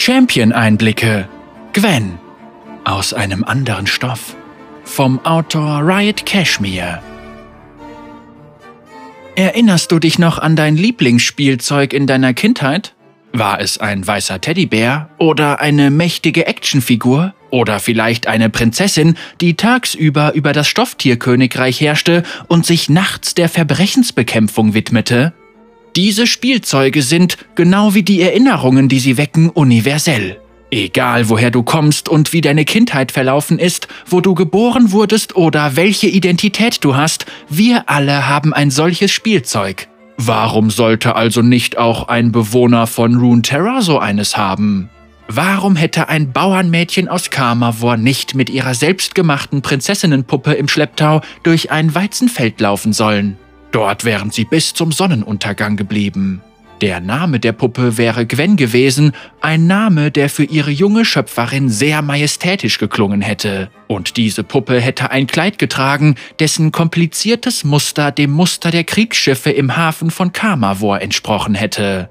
Champion-Einblicke. Gwen. Aus einem anderen Stoff. Vom Autor Riot Cashmere. Erinnerst du dich noch an dein Lieblingsspielzeug in deiner Kindheit? War es ein weißer Teddybär oder eine mächtige Actionfigur? Oder vielleicht eine Prinzessin, die tagsüber über das Stofftierkönigreich herrschte und sich nachts der Verbrechensbekämpfung widmete? Diese Spielzeuge sind, genau wie die Erinnerungen, die sie wecken, universell. Egal woher du kommst und wie deine Kindheit verlaufen ist, wo du geboren wurdest oder welche Identität du hast, wir alle haben ein solches Spielzeug. Warum sollte also nicht auch ein Bewohner von Runeterra so eines haben? Warum hätte ein Bauernmädchen aus Karmavor nicht mit ihrer selbstgemachten Prinzessinnenpuppe im Schlepptau durch ein Weizenfeld laufen sollen? Dort wären sie bis zum Sonnenuntergang geblieben. Der Name der Puppe wäre Gwen gewesen, ein Name, der für ihre junge Schöpferin sehr majestätisch geklungen hätte. Und diese Puppe hätte ein Kleid getragen, dessen kompliziertes Muster dem Muster der Kriegsschiffe im Hafen von Kamavor entsprochen hätte.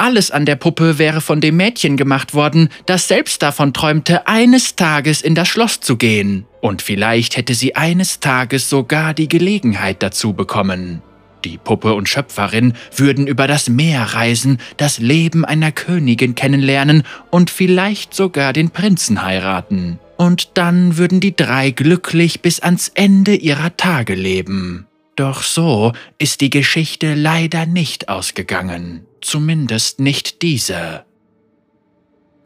Alles an der Puppe wäre von dem Mädchen gemacht worden, das selbst davon träumte, eines Tages in das Schloss zu gehen. Und vielleicht hätte sie eines Tages sogar die Gelegenheit dazu bekommen. Die Puppe und Schöpferin würden über das Meer reisen, das Leben einer Königin kennenlernen und vielleicht sogar den Prinzen heiraten. Und dann würden die drei glücklich bis ans Ende ihrer Tage leben. Doch so ist die Geschichte leider nicht ausgegangen. Zumindest nicht diese.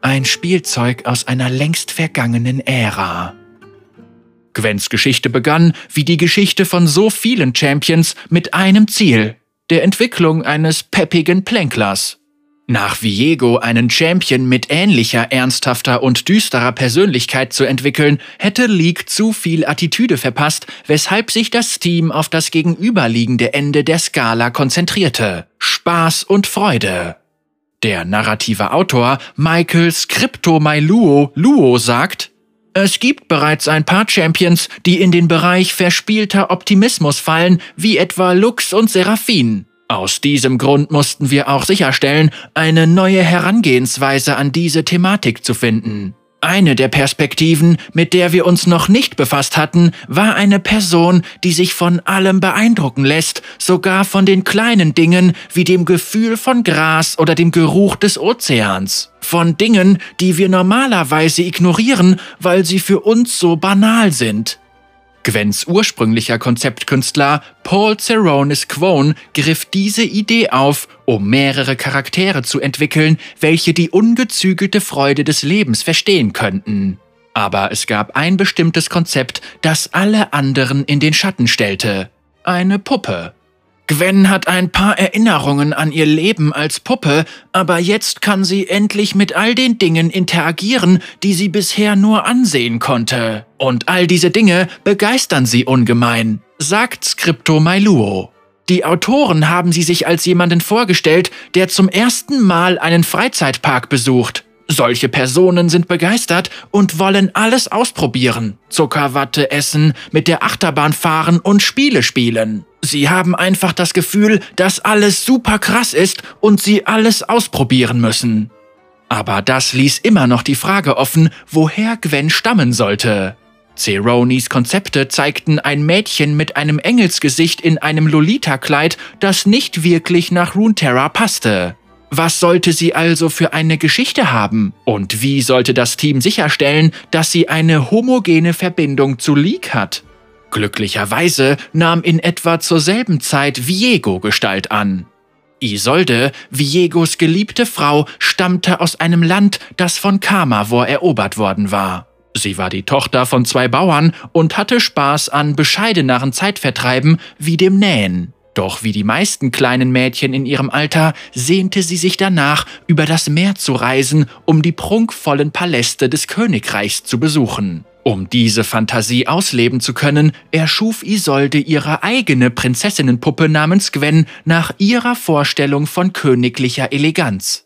Ein Spielzeug aus einer längst vergangenen Ära. Gwens Geschichte begann, wie die Geschichte von so vielen Champions, mit einem Ziel, der Entwicklung eines peppigen Plänklers. Nach Viego einen Champion mit ähnlicher ernsthafter und düsterer Persönlichkeit zu entwickeln, hätte League zu viel Attitüde verpasst, weshalb sich das Team auf das gegenüberliegende Ende der Skala konzentrierte. Spaß und Freude. Der narrative Autor Michael Scriptomailuo Luo sagt, es gibt bereits ein paar Champions, die in den Bereich verspielter Optimismus fallen, wie etwa Lux und Seraphin. Aus diesem Grund mussten wir auch sicherstellen, eine neue Herangehensweise an diese Thematik zu finden. Eine der Perspektiven, mit der wir uns noch nicht befasst hatten, war eine Person, die sich von allem beeindrucken lässt, sogar von den kleinen Dingen wie dem Gefühl von Gras oder dem Geruch des Ozeans. Von Dingen, die wir normalerweise ignorieren, weil sie für uns so banal sind. Gwens ursprünglicher Konzeptkünstler Paul Ceronis Quone griff diese Idee auf, um mehrere Charaktere zu entwickeln, welche die ungezügelte Freude des Lebens verstehen könnten. Aber es gab ein bestimmtes Konzept, das alle anderen in den Schatten stellte. Eine Puppe. Gwen hat ein paar Erinnerungen an ihr Leben als Puppe, aber jetzt kann sie endlich mit all den Dingen interagieren, die sie bisher nur ansehen konnte. Und all diese Dinge begeistern sie ungemein, sagt Skripto Mailuo. Die Autoren haben sie sich als jemanden vorgestellt, der zum ersten Mal einen Freizeitpark besucht. Solche Personen sind begeistert und wollen alles ausprobieren. Zuckerwatte essen, mit der Achterbahn fahren und Spiele spielen. Sie haben einfach das Gefühl, dass alles super krass ist und sie alles ausprobieren müssen. Aber das ließ immer noch die Frage offen, woher Gwen stammen sollte. Ceronis Konzepte zeigten ein Mädchen mit einem Engelsgesicht in einem Lolita-Kleid, das nicht wirklich nach Runeterra passte. Was sollte sie also für eine Geschichte haben? Und wie sollte das Team sicherstellen, dass sie eine homogene Verbindung zu League hat? Glücklicherweise nahm in etwa zur selben Zeit Viego Gestalt an. Isolde, Viegos geliebte Frau, stammte aus einem Land, das von Kamavor erobert worden war. Sie war die Tochter von zwei Bauern und hatte Spaß an bescheideneren Zeitvertreiben wie dem Nähen. Doch wie die meisten kleinen Mädchen in ihrem Alter sehnte sie sich danach, über das Meer zu reisen, um die prunkvollen Paläste des Königreichs zu besuchen. Um diese Fantasie ausleben zu können, erschuf Isolde ihre eigene Prinzessinnenpuppe namens Gwen nach ihrer Vorstellung von königlicher Eleganz.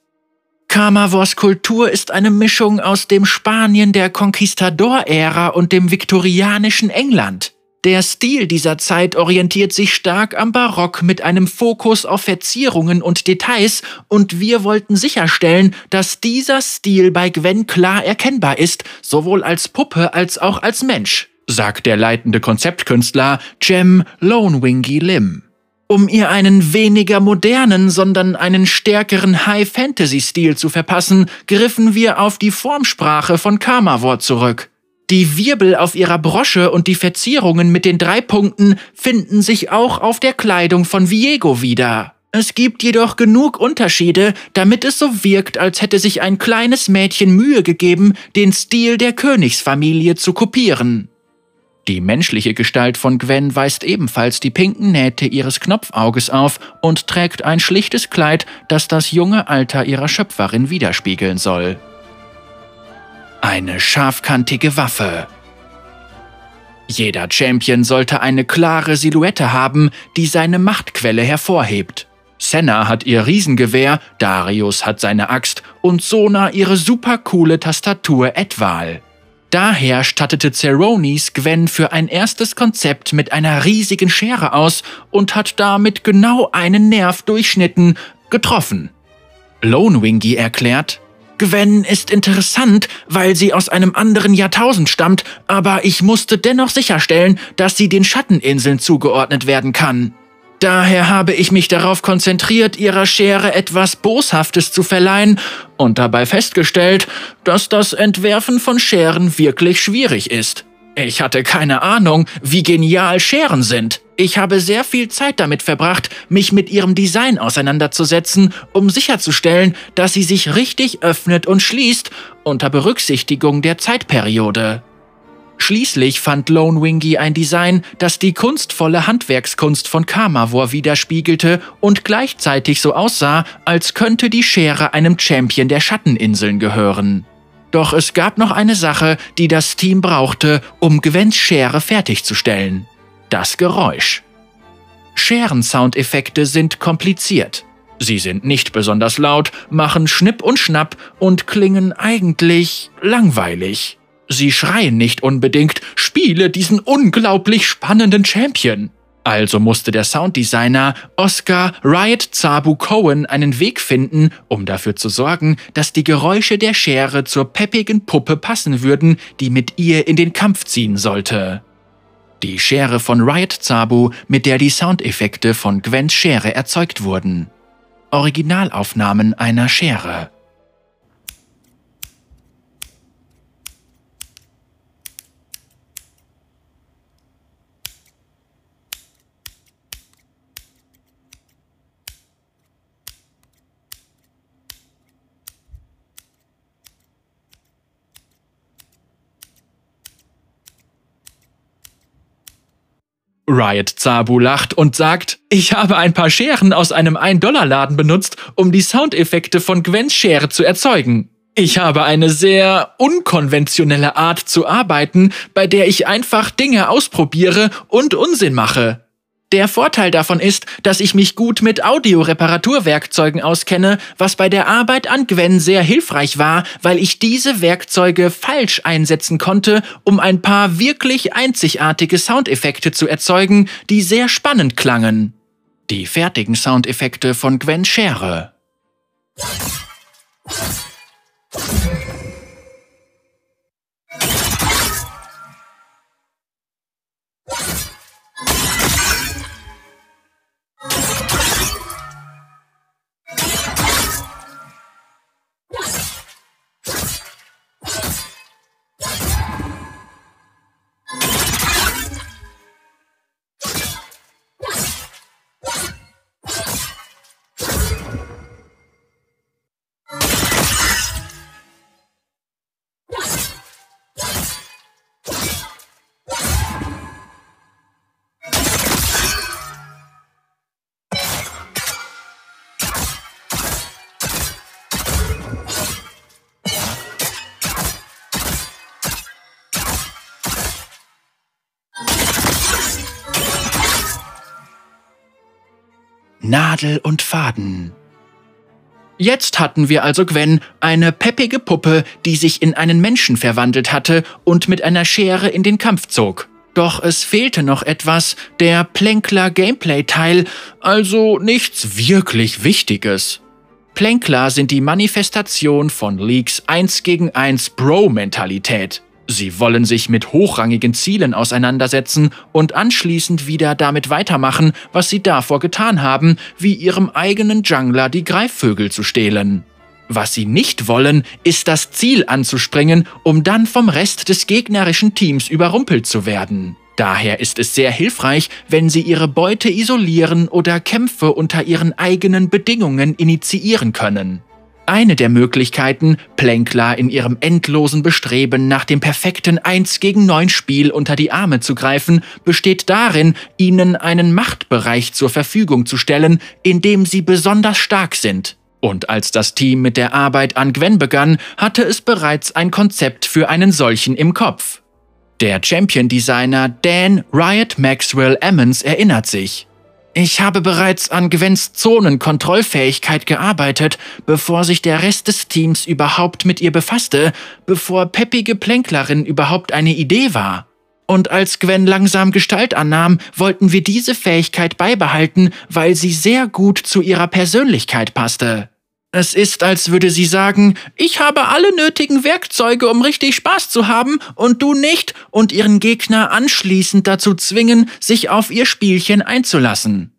Kamavors Kultur ist eine Mischung aus dem Spanien der Conquistador-Ära und dem viktorianischen England. Der Stil dieser Zeit orientiert sich stark am Barock mit einem Fokus auf Verzierungen und Details und wir wollten sicherstellen, dass dieser Stil bei Gwen klar erkennbar ist, sowohl als Puppe als auch als Mensch, sagt der leitende Konzeptkünstler Jem Lonewingy Lim. Um ihr einen weniger modernen, sondern einen stärkeren High-Fantasy-Stil zu verpassen, griffen wir auf die Formsprache von Kamavor zurück. Die Wirbel auf ihrer Brosche und die Verzierungen mit den drei Punkten finden sich auch auf der Kleidung von Viego wieder. Es gibt jedoch genug Unterschiede, damit es so wirkt, als hätte sich ein kleines Mädchen Mühe gegeben, den Stil der Königsfamilie zu kopieren. Die menschliche Gestalt von Gwen weist ebenfalls die pinken Nähte ihres Knopfauges auf und trägt ein schlichtes Kleid, das das junge Alter ihrer Schöpferin widerspiegeln soll. Eine scharfkantige Waffe. Jeder Champion sollte eine klare Silhouette haben, die seine Machtquelle hervorhebt. Senna hat ihr Riesengewehr, Darius hat seine Axt und Sona ihre supercoole Tastatur Etwal. Daher stattete Ceronis Gwen für ein erstes Konzept mit einer riesigen Schere aus und hat damit genau einen Nerv durchschnitten, getroffen. Lonewingy erklärt, Gwen ist interessant, weil sie aus einem anderen Jahrtausend stammt, aber ich musste dennoch sicherstellen, dass sie den Schatteninseln zugeordnet werden kann. Daher habe ich mich darauf konzentriert, ihrer Schere etwas Boshaftes zu verleihen und dabei festgestellt, dass das Entwerfen von Scheren wirklich schwierig ist. Ich hatte keine Ahnung, wie genial Scheren sind. Ich habe sehr viel Zeit damit verbracht, mich mit ihrem Design auseinanderzusetzen, um sicherzustellen, dass sie sich richtig öffnet und schließt, unter Berücksichtigung der Zeitperiode. Schließlich fand Lone Wingy ein Design, das die kunstvolle Handwerkskunst von Kamavor widerspiegelte und gleichzeitig so aussah, als könnte die Schere einem Champion der Schatteninseln gehören. Doch es gab noch eine Sache, die das Team brauchte, um Gwens Schere fertigzustellen das Geräusch. Scheren-Soundeffekte sind kompliziert. Sie sind nicht besonders laut, machen Schnipp und Schnapp und klingen eigentlich langweilig. Sie schreien nicht unbedingt, spiele diesen unglaublich spannenden Champion. Also musste der Sounddesigner Oscar Riot Zabu Cohen einen Weg finden, um dafür zu sorgen, dass die Geräusche der Schere zur peppigen Puppe passen würden, die mit ihr in den Kampf ziehen sollte. Die Schere von Riot Zabu, mit der die Soundeffekte von Gwens Schere erzeugt wurden. Originalaufnahmen einer Schere. Riot Zabu lacht und sagt, ich habe ein paar Scheren aus einem 1-Dollar-Laden benutzt, um die Soundeffekte von Gwens Schere zu erzeugen. Ich habe eine sehr unkonventionelle Art zu arbeiten, bei der ich einfach Dinge ausprobiere und Unsinn mache. Der Vorteil davon ist, dass ich mich gut mit Audioreparaturwerkzeugen auskenne, was bei der Arbeit an Gwen sehr hilfreich war, weil ich diese Werkzeuge falsch einsetzen konnte, um ein paar wirklich einzigartige Soundeffekte zu erzeugen, die sehr spannend klangen. Die fertigen Soundeffekte von Gwen Schere. Nadel und Faden. Jetzt hatten wir also Gwen, eine peppige Puppe, die sich in einen Menschen verwandelt hatte und mit einer Schere in den Kampf zog. Doch es fehlte noch etwas, der Plänkler Gameplay-Teil, also nichts wirklich Wichtiges. Plänkler sind die Manifestation von Leaks 1 gegen 1 Bro-Mentalität. Sie wollen sich mit hochrangigen Zielen auseinandersetzen und anschließend wieder damit weitermachen, was sie davor getan haben, wie ihrem eigenen Jungler die Greifvögel zu stehlen. Was sie nicht wollen, ist das Ziel anzuspringen, um dann vom Rest des gegnerischen Teams überrumpelt zu werden. Daher ist es sehr hilfreich, wenn sie ihre Beute isolieren oder Kämpfe unter ihren eigenen Bedingungen initiieren können. Eine der Möglichkeiten, Plänkler in ihrem endlosen Bestreben nach dem perfekten 1 gegen 9 Spiel unter die Arme zu greifen, besteht darin, ihnen einen Machtbereich zur Verfügung zu stellen, in dem sie besonders stark sind. Und als das Team mit der Arbeit an Gwen begann, hatte es bereits ein Konzept für einen solchen im Kopf. Der Champion-Designer Dan Riot Maxwell Emmons erinnert sich. Ich habe bereits an Gwens Zonenkontrollfähigkeit gearbeitet, bevor sich der Rest des Teams überhaupt mit ihr befasste, bevor peppige Plänklerin überhaupt eine Idee war. Und als Gwen langsam Gestalt annahm, wollten wir diese Fähigkeit beibehalten, weil sie sehr gut zu ihrer Persönlichkeit passte. Es ist, als würde sie sagen, ich habe alle nötigen Werkzeuge, um richtig Spaß zu haben, und du nicht, und ihren Gegner anschließend dazu zwingen, sich auf ihr Spielchen einzulassen.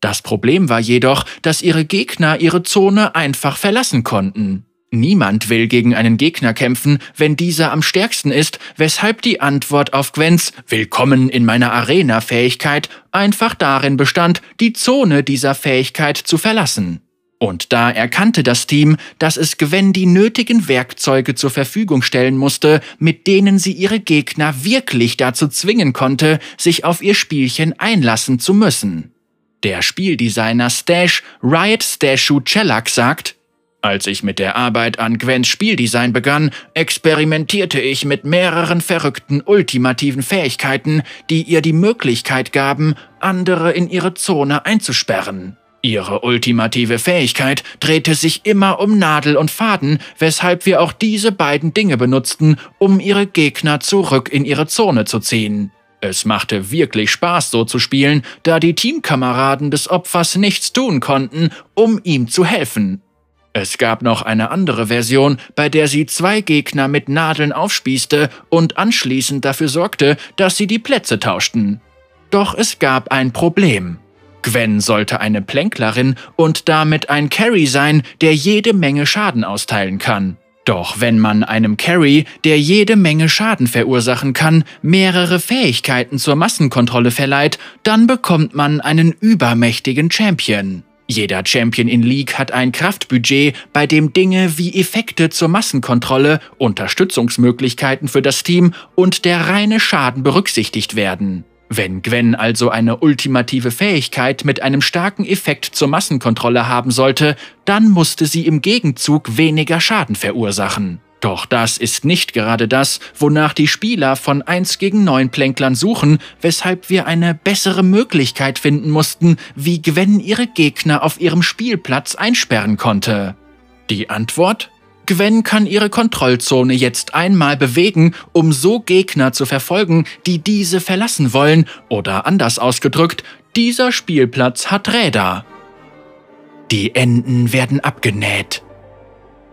Das Problem war jedoch, dass ihre Gegner ihre Zone einfach verlassen konnten. Niemand will gegen einen Gegner kämpfen, wenn dieser am stärksten ist, weshalb die Antwort auf Gwens Willkommen in meiner Arena-Fähigkeit einfach darin bestand, die Zone dieser Fähigkeit zu verlassen. Und da erkannte das Team, dass es Gwen die nötigen Werkzeuge zur Verfügung stellen musste, mit denen sie ihre Gegner wirklich dazu zwingen konnte, sich auf ihr Spielchen einlassen zu müssen. Der Spieldesigner Stash Riot Stashu Cellak sagt, als ich mit der Arbeit an Gwens Spieldesign begann, experimentierte ich mit mehreren verrückten ultimativen Fähigkeiten, die ihr die Möglichkeit gaben, andere in ihre Zone einzusperren. Ihre ultimative Fähigkeit drehte sich immer um Nadel und Faden, weshalb wir auch diese beiden Dinge benutzten, um ihre Gegner zurück in ihre Zone zu ziehen. Es machte wirklich Spaß, so zu spielen, da die Teamkameraden des Opfers nichts tun konnten, um ihm zu helfen. Es gab noch eine andere Version, bei der sie zwei Gegner mit Nadeln aufspießte und anschließend dafür sorgte, dass sie die Plätze tauschten. Doch es gab ein Problem. Gwen sollte eine Plänklerin und damit ein Carry sein, der jede Menge Schaden austeilen kann. Doch wenn man einem Carry, der jede Menge Schaden verursachen kann, mehrere Fähigkeiten zur Massenkontrolle verleiht, dann bekommt man einen übermächtigen Champion. Jeder Champion in League hat ein Kraftbudget, bei dem Dinge wie Effekte zur Massenkontrolle, Unterstützungsmöglichkeiten für das Team und der reine Schaden berücksichtigt werden. Wenn Gwen also eine ultimative Fähigkeit mit einem starken Effekt zur Massenkontrolle haben sollte, dann musste sie im Gegenzug weniger Schaden verursachen. Doch das ist nicht gerade das, wonach die Spieler von 1 gegen 9 Plänklern suchen, weshalb wir eine bessere Möglichkeit finden mussten, wie Gwen ihre Gegner auf ihrem Spielplatz einsperren konnte. Die Antwort? Gwen kann ihre Kontrollzone jetzt einmal bewegen, um so Gegner zu verfolgen, die diese verlassen wollen, oder anders ausgedrückt, dieser Spielplatz hat Räder. Die Enden werden abgenäht.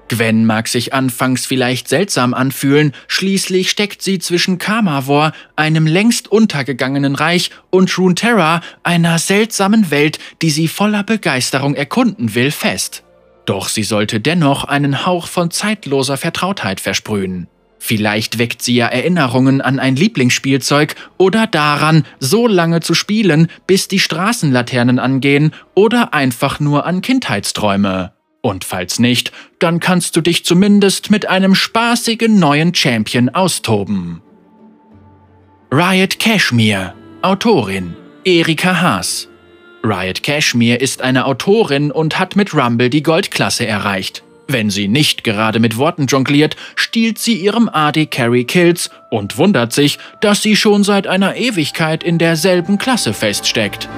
Gwen mag sich anfangs vielleicht seltsam anfühlen, schließlich steckt sie zwischen Kamavor, einem längst untergegangenen Reich, und Runeterra, einer seltsamen Welt, die sie voller Begeisterung erkunden will, fest. Doch sie sollte dennoch einen Hauch von zeitloser Vertrautheit versprühen. Vielleicht weckt sie ja Erinnerungen an ein Lieblingsspielzeug oder daran, so lange zu spielen, bis die Straßenlaternen angehen oder einfach nur an Kindheitsträume. Und falls nicht, dann kannst du dich zumindest mit einem spaßigen neuen Champion austoben. Riot Cashmere, Autorin Erika Haas Riot Cashmere ist eine Autorin und hat mit Rumble die Goldklasse erreicht. Wenn sie nicht gerade mit Worten jongliert, stiehlt sie ihrem AD Carry Kills und wundert sich, dass sie schon seit einer Ewigkeit in derselben Klasse feststeckt.